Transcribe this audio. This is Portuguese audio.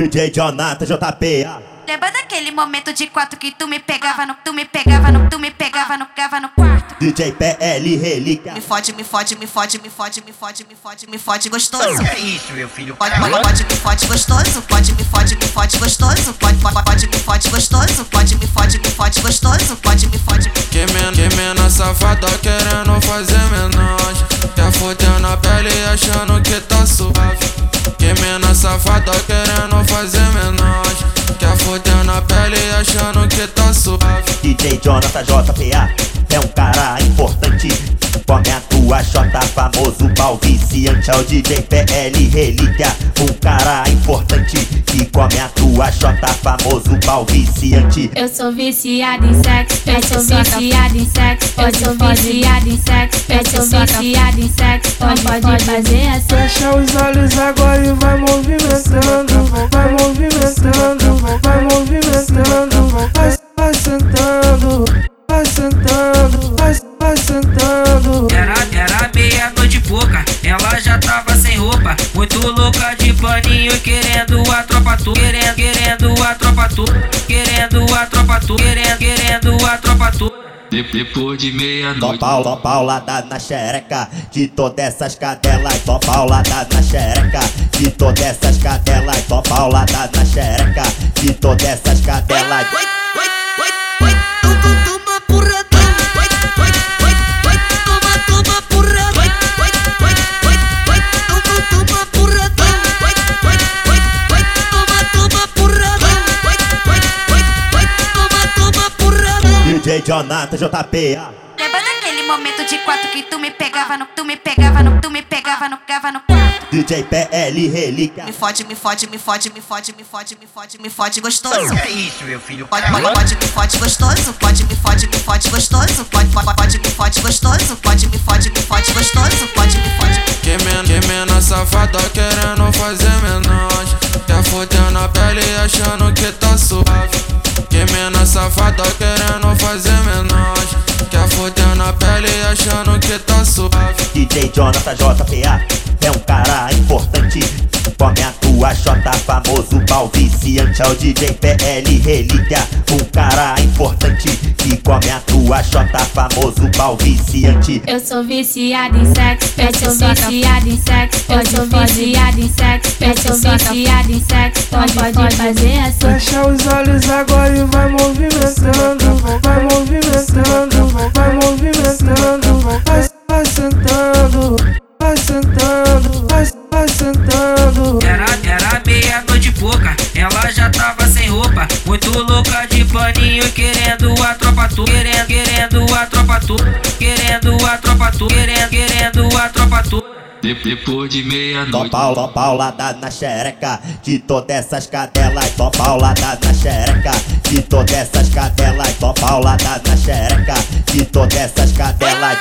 DJ Jonathan JP. Lembra daquele momento de quatro que tu me pegava no, tu me pegava no, tu me pegava no, pegava no quarto. DJ PL Relíquia. Me fode, me fode, me fode, me fode, me fode, me fode, me fode gostoso. É isso, meu filho. Pode, pode, pode, me fode gostoso. Pode, me fode, me fode gostoso. Pode, pode, pode, me fode gostoso. Pode, me fode, me fode gostoso. Pode, me fode. Que men que mena safada querendo fazer menagem. Quer foder na pele achando que tá suave. Mena safada querendo fazer menagem. Quer foder na pele achando que tá suave. DJ Jonathan JPA é um cara importante. Come a tua J, famoso pau. É o DJ PL Relíquia, um cara importante. Come a tua J, famoso pau viciante. Eu sou viciado em sexo, eu sou viciado em sexo, eu sou viciado em sexo, eu sou viciado em sexo. Pode, pode fazer assim. Fecha os olhos agora e vai movimentando, vai movimentando, vai movimentando, vai, vai sentando, vai sentando, vai, vai sentando. Era, era meia-noite e pouca, ela já tava Muito louca de paninho, querendo a tropa tu. Querendo, querendo a tropa tu. Querendo a tropa tu. Querendo, querendo a tropa tu. De- Depois de Só meia-noite. pau, só paulada na xereca De todas essas cadelas Só paulada na xereca De todas essas cadelas Só paulada na xereca De todas essas cadelas oi, oi, DJ Jonathan JPA Lembra daquele momento de quatro que tu me pegava no, tu me pegava no, tu me pegava no, pegava no quarto. DJ PL Relíquia Me fode, me fode, me fode, me fode, me fode, me fode, me fode gostoso. É isso, meu filho. Pode, pode, pode, me fode gostoso. Pode, me fode, me fode gostoso. Pode, pode, pode, me fode gostoso. Pode, me fode, me fode gostoso. Pode, me fode. Que men que mena safada querendo fazer menagem. Quer foder na pele achando que tá suave. Que mena safada querendo fazer menagem. Quer foder na pele achando que tá suave. DJ Jonathan JPA é um cara importante. Come a tua J, famoso pau viciante. É o DJ PL Relíquia, um cara importante. Que come a tua J, famoso pau viciante. Eu sou viciado em sexo, eu sou viciado em sexo, eu sou viciado em sexo, eu sou viciado em sexo. Pode, pode fazer assim. Fecha os olhos agora e vai movimentando, vai movimentando, vai movimentando, vai, vai sentando, vai sentando, vai, vai sentando. Era, era meia-noite e pouca, ela já tava sem roupa. Muito louca de paninho, querendo a De- Depois de meia-noite. só paulada na xereca De todas essas cadelas. Só paulada na xereca De todas essas cadelas. Só paulada na xereca De todas essas cadelas